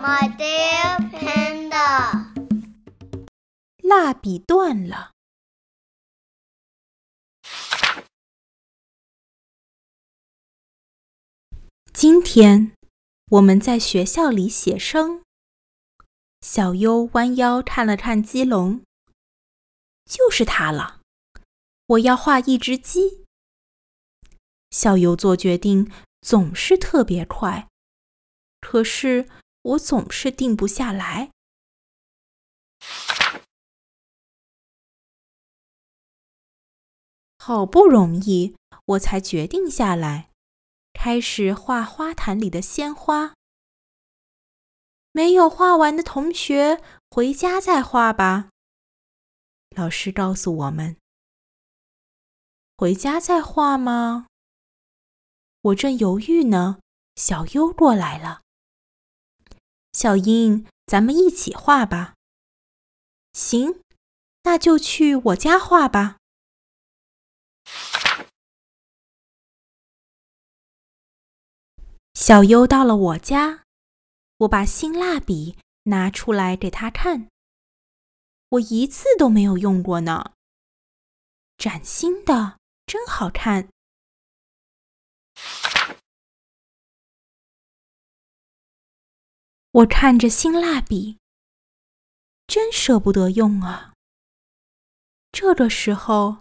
My dear panda，蜡笔断了。今天我们在学校里写生。小优弯腰看了看鸡笼，就是它了。我要画一只鸡。小优做决定总是特别快，可是我总是定不下来。好不容易，我才决定下来，开始画花坛里的鲜花。没有画完的同学，回家再画吧。老师告诉我们：“回家再画吗？”我正犹豫呢，小优过来了。小英，咱们一起画吧。行，那就去我家画吧。小优到了我家，我把新蜡笔拿出来给他看。我一次都没有用过呢，崭新的，真好看。我看着新蜡笔，真舍不得用啊。这个时候。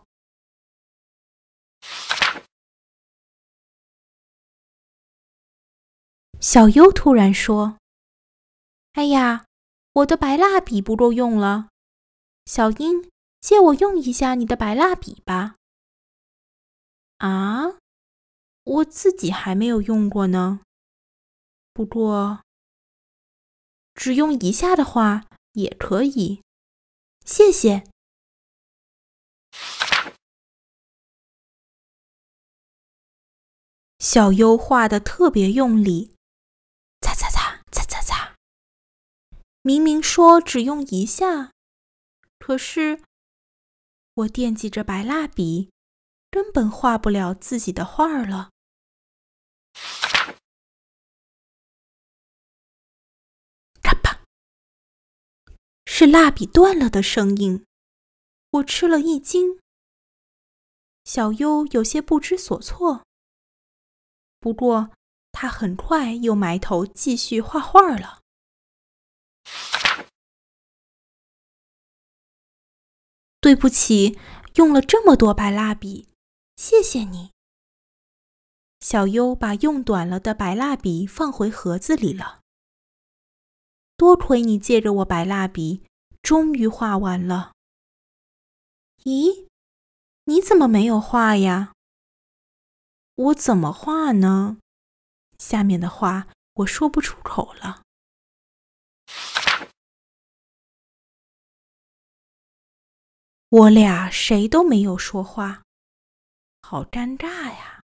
小优突然说：“哎呀，我的白蜡笔不够用了，小英，借我用一下你的白蜡笔吧。”啊，我自己还没有用过呢。不过，只用一下的话也可以，谢谢。小优画的特别用力。擦擦擦擦擦擦！明明说只用一下，可是我惦记着白蜡笔，根本画不了自己的画了。是蜡笔断了的声音，我吃了一惊。小优有些不知所措，不过。他很快又埋头继续画画了。对不起，用了这么多白蜡笔，谢谢你。小优把用短了的白蜡笔放回盒子里了。多亏你借着我白蜡笔，终于画完了。咦，你怎么没有画呀？我怎么画呢？下面的话我说不出口了。我俩谁都没有说话，好尴尬呀。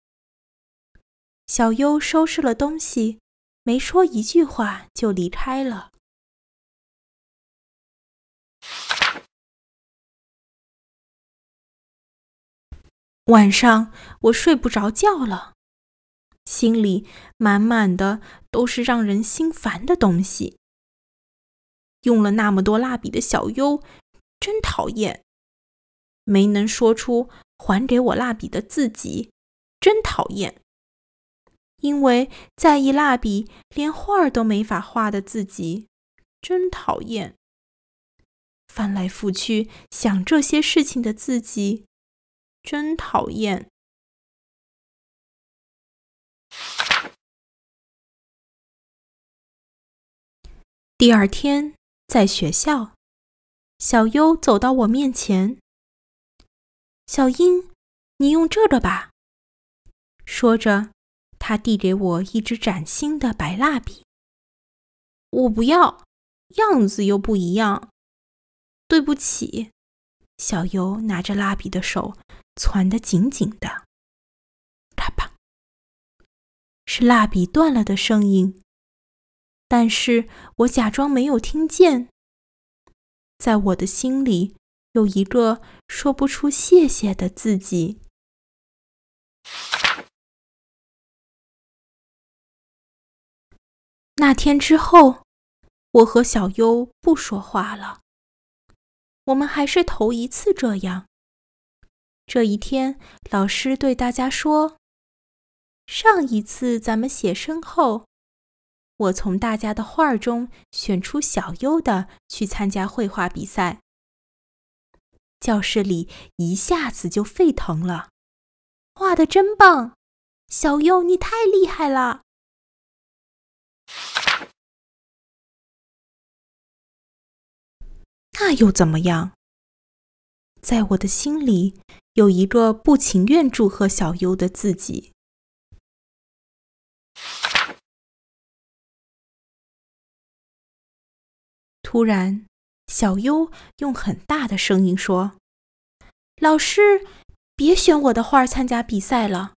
小优收拾了东西，没说一句话就离开了。晚上我睡不着觉了。心里满满的都是让人心烦的东西。用了那么多蜡笔的小优真讨厌，没能说出还给我蜡笔的自己真讨厌，因为在意蜡笔连画儿都没法画的自己真讨厌，翻来覆去想这些事情的自己真讨厌。第二天，在学校，小优走到我面前。小英，你用这个吧。说着，他递给我一支崭新的白蜡笔。我不要，样子又不一样。对不起。小优拿着蜡笔的手攒得紧紧的。咔吧，是蜡笔断了的声音。但是我假装没有听见，在我的心里有一个说不出谢谢的自己。那天之后，我和小优不说话了。我们还是头一次这样。这一天，老师对大家说：“上一次咱们写生后，我从大家的画中选出小优的去参加绘画比赛。”教室里一下子就沸腾了，画的真棒！小优，你太厉害了！那又怎么样？在我的心里有一个不情愿祝贺小优的自己。突然，小优用很大的声音说：“老师，别选我的画参加比赛了。”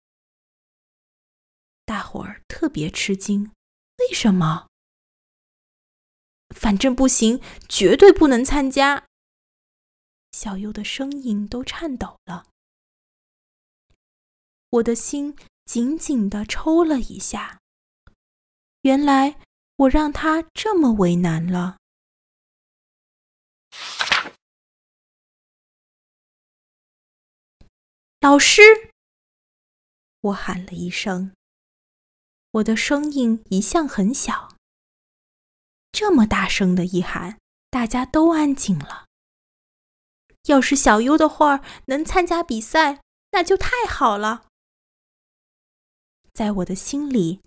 大伙儿特别吃惊，为什么？反正不行，绝对不能参加。小优的声音都颤抖了，我的心紧紧的抽了一下。原来我让他这么为难了。老师，我喊了一声。我的声音一向很小，这么大声的一喊，大家都安静了。要是小优的画能参加比赛，那就太好了。在我的心里，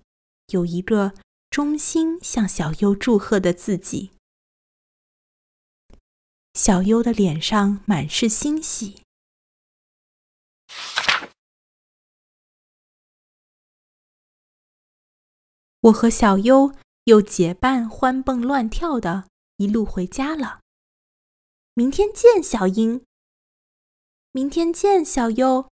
有一个衷心向小优祝贺的自己。小优的脸上满是欣喜。我和小优又结伴欢蹦乱跳的，一路回家了。明天见，小英。明天见，小优。